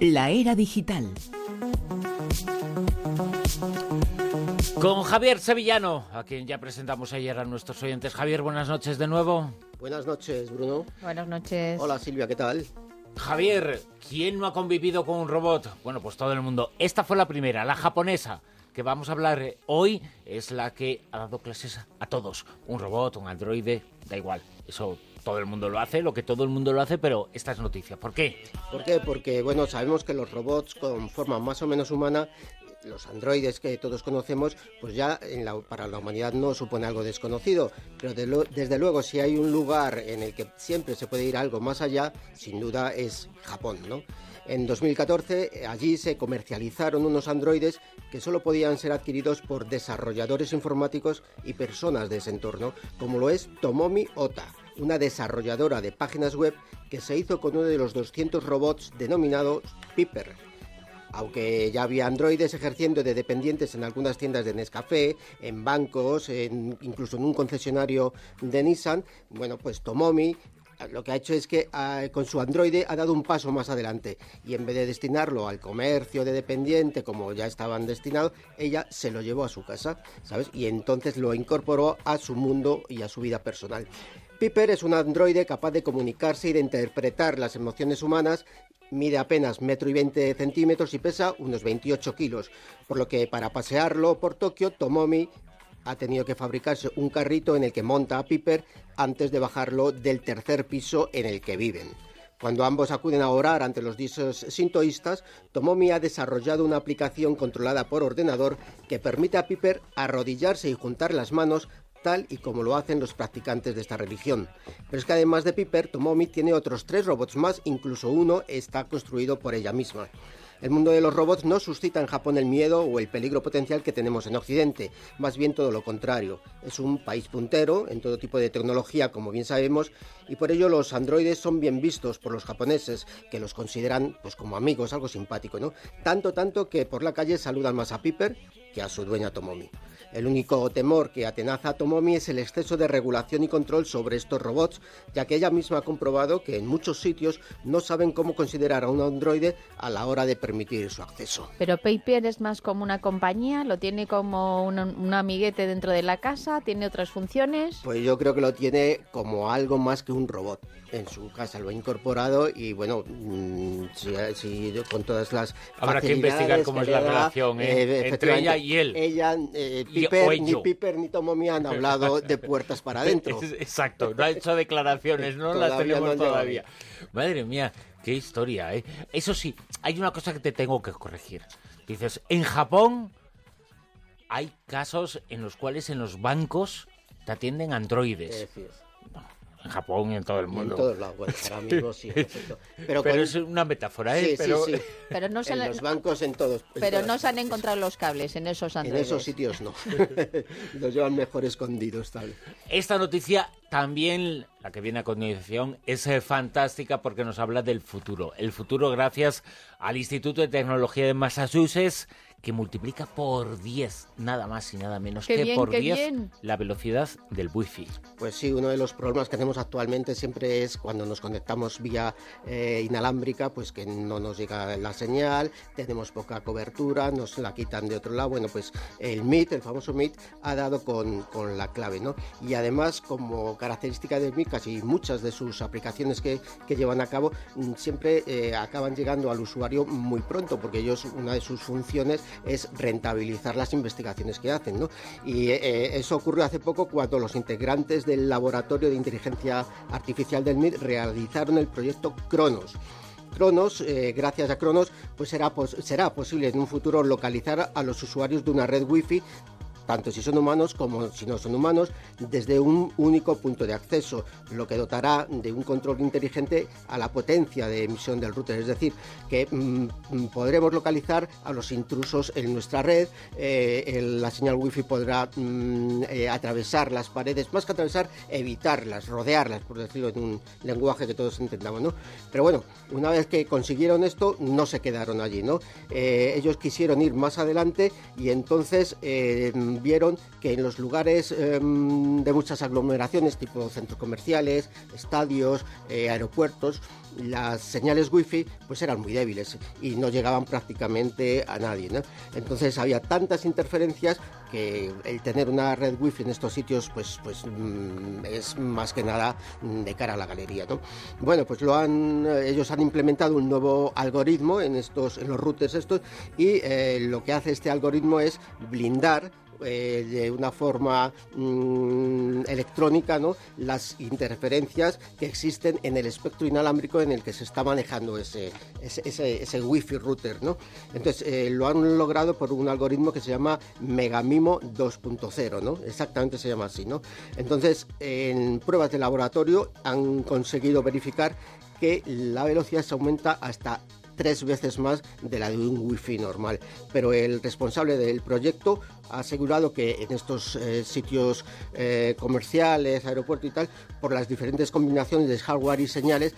La era digital. Con Javier Sevillano, a quien ya presentamos ayer a nuestros oyentes. Javier, buenas noches de nuevo. Buenas noches, Bruno. Buenas noches. Hola, Silvia, ¿qué tal? Javier, ¿quién no ha convivido con un robot? Bueno, pues todo el mundo. Esta fue la primera, la japonesa, que vamos a hablar hoy, es la que ha dado clases a todos. Un robot, un androide, da igual. Eso todo el mundo lo hace, lo que todo el mundo lo hace, pero esta es noticia. ¿Por qué? ¿Por qué? Porque, bueno, sabemos que los robots con forma más o menos humana los androides que todos conocemos, pues ya para la humanidad no supone algo desconocido. Pero desde luego, si hay un lugar en el que siempre se puede ir algo más allá, sin duda es Japón, ¿no? En 2014 allí se comercializaron unos androides que solo podían ser adquiridos por desarrolladores informáticos y personas de ese entorno, como lo es Tomomi Ota, una desarrolladora de páginas web que se hizo con uno de los 200 robots denominados Piper. Aunque ya había androides ejerciendo de dependientes en algunas tiendas de Nescafé, en bancos, incluso en un concesionario de Nissan, bueno, pues Tomomi lo que ha hecho es que ah, con su androide ha dado un paso más adelante y en vez de destinarlo al comercio de dependiente como ya estaban destinados, ella se lo llevó a su casa, ¿sabes? Y entonces lo incorporó a su mundo y a su vida personal. Piper es un androide capaz de comunicarse y de interpretar las emociones humanas mide apenas metro y 20 centímetros y pesa unos 28 kilos, por lo que para pasearlo por Tokio, Tomomi ha tenido que fabricarse un carrito en el que monta a Piper antes de bajarlo del tercer piso en el que viven. Cuando ambos acuden a orar ante los dioses sintoístas, Tomomi ha desarrollado una aplicación controlada por ordenador que permite a Piper arrodillarse y juntar las manos tal y como lo hacen los practicantes de esta religión. Pero es que además de Piper, Tomomi tiene otros tres robots más, incluso uno está construido por ella misma. El mundo de los robots no suscita en Japón el miedo o el peligro potencial que tenemos en Occidente, más bien todo lo contrario. Es un país puntero en todo tipo de tecnología, como bien sabemos, y por ello los androides son bien vistos por los japoneses, que los consideran pues como amigos, algo simpático, ¿no? Tanto tanto que por la calle saludan más a Piper que a su dueña Tomomi. El único temor que atenaza a Tomomi es el exceso de regulación y control sobre estos robots, ya que ella misma ha comprobado que en muchos sitios no saben cómo considerar a un androide a la hora de permitir su acceso. Pero Paper es más como una compañía, lo tiene como un, amiguete dentro de la casa, tiene otras funciones. Pues yo creo que lo tiene como algo más que un robot. En su casa lo ha incorporado y bueno, mm, si, con todas las habrá que investigar cómo es la relación ¿eh? Eh, entre ella y él. Ella, eh, ni Piper ni Tomomi han hablado de puertas para adentro. Exacto, no ha hecho declaraciones, no las tenemos todavía. Madre mía, qué historia, ¿eh? Eso sí, hay una cosa que te tengo que corregir. Dices, en Japón hay casos en los cuales en los bancos te atienden androides en Japón y en todo el mundo. En todos lados, bueno, para amigos sí. Pero, pero es una metáfora, ¿eh? Sí, pero... sí, sí. pero no se en los bancos en todos. pero no se han encontrado los cables en esos androides. En esos sitios no. los llevan mejor escondidos, tal. Esta noticia también, la que viene a continuación, es eh, fantástica porque nos habla del futuro. El futuro gracias al Instituto de Tecnología de Massachusetts que multiplica por 10, nada más y nada menos que por 10 la velocidad del wifi. Pues sí, uno de los problemas que tenemos actualmente siempre es cuando nos conectamos vía eh, inalámbrica, pues que no nos llega la señal, tenemos poca cobertura, nos la quitan de otro lado. Bueno, pues el MIT, el famoso MIT, ha dado con, con la clave, ¿no? Y además, como característica de MIT, casi muchas de sus aplicaciones que, que llevan a cabo mm, siempre eh, acaban llegando al usuario muy pronto, porque ellos, una de sus funciones es rentabilizar las investigaciones que hacen. ¿no? Y eh, eso ocurrió hace poco cuando los integrantes del Laboratorio de Inteligencia Artificial del MIT realizaron el proyecto Cronos. Cronos, eh, gracias a Cronos, pues será, será posible en un futuro localizar a los usuarios de una red Wi-Fi tanto si son humanos como si no son humanos, desde un único punto de acceso, lo que dotará de un control inteligente a la potencia de emisión del router, es decir, que mm, podremos localizar a los intrusos en nuestra red, eh, la señal wifi podrá mm, eh, atravesar las paredes, más que atravesar, evitarlas, rodearlas, por decirlo en un lenguaje que todos entendamos, ¿no? Pero bueno, una vez que consiguieron esto, no se quedaron allí, ¿no? Eh, ellos quisieron ir más adelante y entonces vieron que en los lugares em, de muchas aglomeraciones, tipo centros comerciales, estadios, eh, aeropuertos, las señales wifi pues eran muy débiles y no llegaban prácticamente a nadie. Entonces había tantas interferencias que el tener una red wifi en estos sitios pues, pues mm, es más que nada de cara a la galería. Bueno, pues lo han, ellos han implementado un nuevo algoritmo en, estos, en los routers estos y eh, lo que hace este algoritmo es blindar eh, de una forma mm, electrónica ¿no? las interferencias que existen en el espectro inalámbrico en el que se está manejando ese, ese, ese, wifi router. ¿no? Entonces eh, lo han logrado por un algoritmo que se llama Megamimo 2.0, ¿no? exactamente se llama así. ¿no? Entonces en pruebas de laboratorio han conseguido verificar que la velocidad se aumenta hasta tres veces más de la de un wifi normal. Pero el responsable del proyecto ha asegurado que en estos eh, sitios eh, comerciales, aeropuertos y tal, por las diferentes combinaciones de hardware y señales,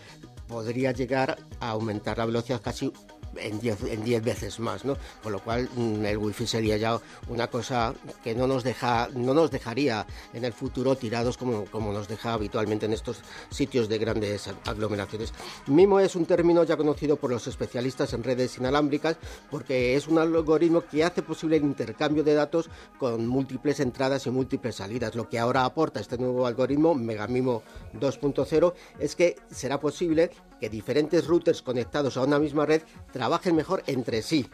podría llegar a aumentar la velocidad casi en 10 en diez veces más, ¿no? Con lo cual mm, el wifi sería ya una cosa que no nos deja no nos dejaría en el futuro tirados como, como nos deja habitualmente en estos sitios de grandes aglomeraciones. MIMO es un término ya conocido por los especialistas en redes inalámbricas porque es un algoritmo que hace posible el intercambio de datos con múltiples entradas y múltiples salidas. Lo que ahora aporta este nuevo algoritmo, Megamimo 2.0, es que será posible que diferentes routers conectados a una misma red trabajen mejor entre sí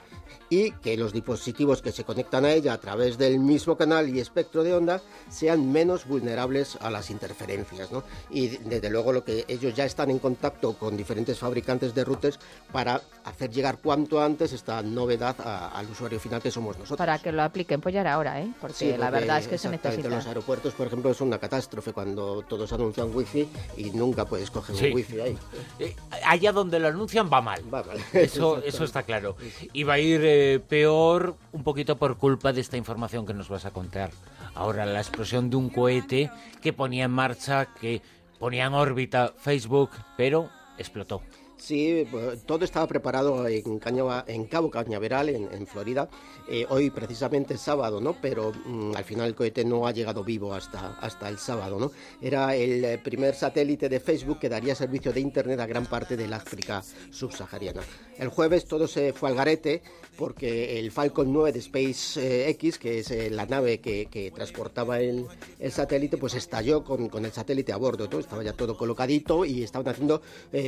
y que los dispositivos que se conectan a ella a través del mismo canal y espectro de onda sean menos vulnerables a las interferencias. ¿no? Y desde luego lo que ellos ya están en contacto con diferentes fabricantes de routers para hacer llegar cuanto antes esta novedad al usuario final que somos nosotros. Para que lo apliquen, pues ya era hora, ¿eh? porque, la verdad es que se necesita. los aeropuertos, por ejemplo, es una catástrofe cuando todos anuncian wifi y nunca puedes coger un wifi ahí. Eh, allá donde lo anuncian va mal. Va mal. Eso, eso está claro. Y va a ir eh, peor un poquito por culpa de esta información que nos vas a contar. Ahora, la explosión de un cohete que ponía en marcha, que ponía en órbita Facebook, pero explotó. Sí, pues, todo estaba preparado en, en Cabo Cañaveral, en, Florida. Eh, hoy precisamente es sábado, ¿no? Pero mm, al final el cohete no ha llegado vivo hasta, hasta el sábado, ¿no? Era el eh, primer satélite de Facebook que daría servicio de Internet a gran parte del África subsahariana. El jueves todo se fue al garete porque el Falcon 9 de SpaceX, eh, que es la nave que, transportaba el, satélite, pues estalló con, el satélite a bordo. ¿no? Estaba ya todo colocadito y estaban haciendo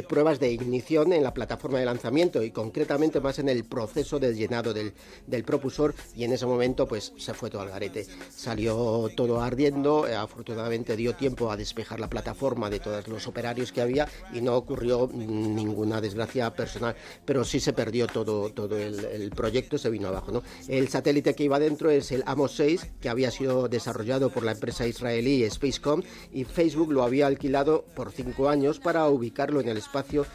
pruebas de ignición en la plataforma de lanzamiento y concretamente más en el proceso de llenado del, propulsor y en ese momento pues se fue todo al garete. Salió todo ardiendo, eh, afortunadamente dio tiempo a despejar la plataforma de todos los operarios que había y no ocurrió ninguna desgracia personal, pero sí se perdió todo, todo el, proyecto, se vino abajo. ¿no? El satélite que iba dentro es el Amos 6, que había sido desarrollado por la empresa israelí Spacecom y Facebook lo había alquilado por cinco años para ubicarlo en el espacio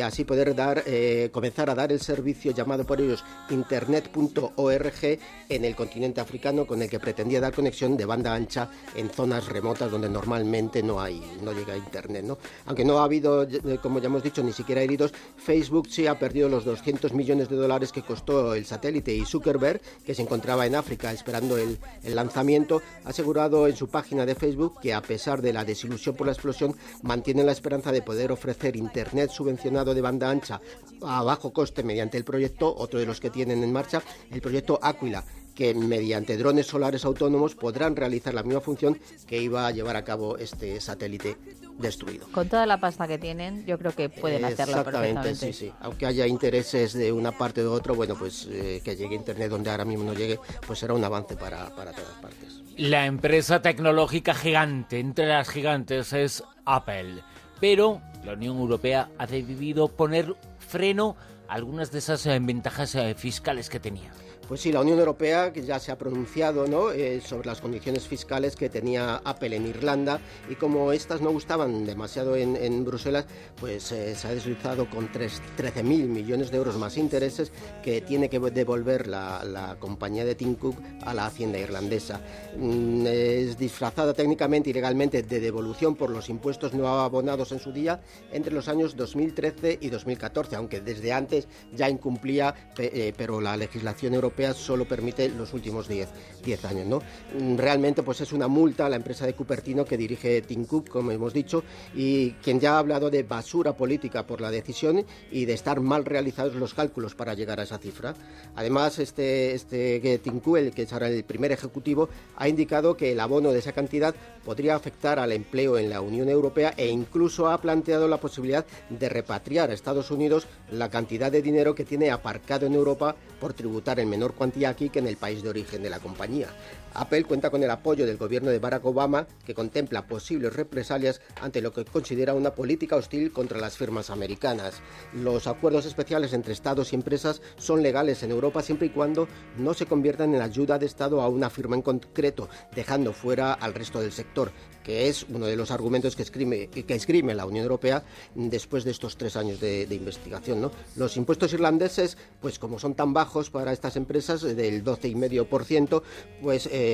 así poder dar, eh, comenzar a dar el servicio llamado por ellos internet.org en el continente africano con el que pretendía dar conexión de banda ancha en zonas remotas donde normalmente no hay no llega internet ¿no? aunque no ha habido eh, como ya hemos dicho ni siquiera heridos Facebook sí ha perdido los 200 millones de dólares que costó el satélite y Zuckerberg que se encontraba en África esperando el, el lanzamiento ha asegurado en su página de Facebook que a pesar de la desilusión por la explosión mantiene la esperanza de poder ofrecer internet subvencionado de banda ancha a bajo coste mediante el proyecto, otro de los que tienen en marcha, el proyecto Aquila, que mediante drones solares autónomos podrán realizar la misma función que iba a llevar a cabo este satélite destruido. Con toda la pasta que tienen, yo creo que pueden hacerlo Exactamente, sí, sí. Aunque haya intereses de una parte o de otra, bueno, pues eh, que llegue Internet donde ahora mismo no llegue, pues será un avance para, para todas partes. La empresa tecnológica gigante, entre las gigantes, es Apple. Pero la Unión Europea ha decidido poner freno a algunas de esas eh, ventajas eh, fiscales que tenía. Pues sí, la Unión Europea ya se ha pronunciado ¿no? Eh, sobre las condiciones fiscales que tenía Apple en Irlanda y como estas no gustaban demasiado en, Bruselas, pues eh, se ha deslizado con 13.000 millones de euros más intereses que tiene que devolver la, compañía de Tim Cook a la hacienda irlandesa. Mm, es disfrazada técnicamente y legalmente de devolución por los impuestos no abonados en su día entre los años 2013 y 2014, aunque desde antes ya incumplía, eh, pero la legislación europea Europea solo permite los últimos 10, 10 años. ¿no? Mm, realmente pues es una multa a la empresa de Cupertino que dirige Tim Cook, como hemos dicho, y quien ya ha hablado de basura política por la decisión y de estar mal realizados los cálculos para llegar a esa cifra. Además, este, este Tim Cook, el que será el primer ejecutivo, ha indicado que el abono de esa cantidad podría afectar al empleo en la Unión Europea e incluso ha planteado la posibilidad de repatriar a Estados Unidos la cantidad de dinero que tiene aparcado en Europa por tributar en menor cuantía aquí que en el país de origen de la compañía. Apple cuenta con el apoyo del gobierno de Barack Obama, que contempla posibles represalias ante lo que considera una política hostil contra las firmas americanas. Los acuerdos especiales entre estados y empresas son legales en Europa siempre y cuando no se conviertan en ayuda de Estado a una firma en concreto, dejando fuera al resto del sector, que es uno de los argumentos que escribe, que la Unión Europea después de estos tres años de, investigación. ¿no? Los impuestos irlandeses, pues como son tan bajos para estas empresas, del 12,5%, pues eh,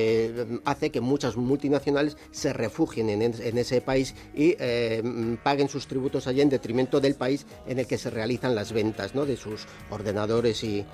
hace que muchas multinacionales se refugien en, ese país y eh, paguen sus tributos allí en detrimento del país en el que se realizan las ventas ¿no? de sus ordenadores y,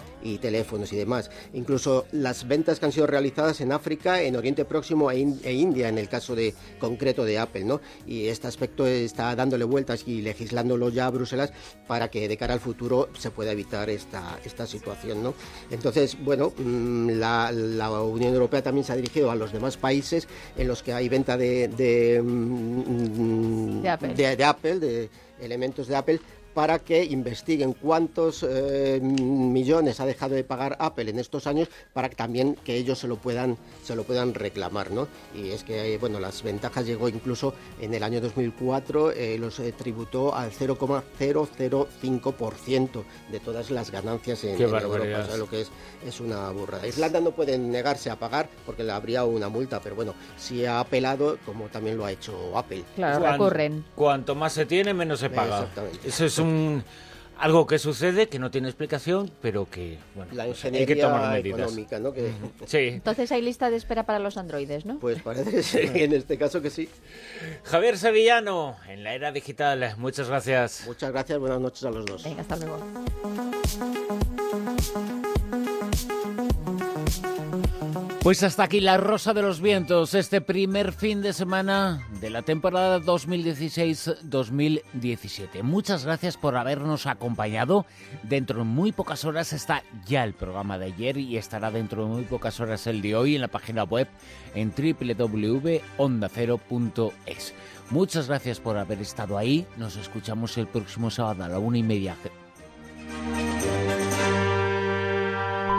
teléfonos y demás. Incluso las ventas que han sido realizadas en África, en Oriente Próximo e, e, India, en el caso de concreto de Apple. ¿no? Y este aspecto está dándole vueltas y legislándolo ya a Bruselas para que de cara al futuro se pueda evitar esta, esta situación. ¿no? Entonces, bueno, mm, la, la Unión Europea también se ha dirigido a los demás países en los que hay venta de, de, mm, de Apple, de elementos de Apple, para que investiguen cuántos eh, millones ha dejado de pagar Apple en estos años para que también que ellos se lo puedan se lo puedan reclamar, ¿no? Y es que bueno las ventajas llegó incluso en el año 2004 eh, los eh, tributó al 0,005% de todas las ganancias en, Europa, o lo que es es una burrada. Irlanda no puede negarse a pagar porque le habría una multa, pero bueno, si ha apelado como también lo ha hecho Apple. Claro, recurren. Cuanto más se tiene, menos se paga. Exactamente. Eso es un algo que sucede que no tiene explicación, pero que bueno, la pues hay que tomar medidas. económica, ¿no? Que... Sí. Entonces hay lista de espera para los androides, ¿no? Pues parece sí, en este caso que sí. Javier Sevillano, en la era digital, muchas gracias. Muchas gracias, buenas noches a los dos. Venga, hasta luego. Pues hasta aquí la Rosa de los Vientos, este primer fin de semana de la temporada 2016-2017. Muchas gracias por habernos acompañado. Dentro de muy pocas horas está ya el programa de ayer y estará dentro de muy pocas horas el de hoy en la página web en www.ondacero.es. Muchas gracias por haber estado ahí. Nos escuchamos el próximo sábado a la una y media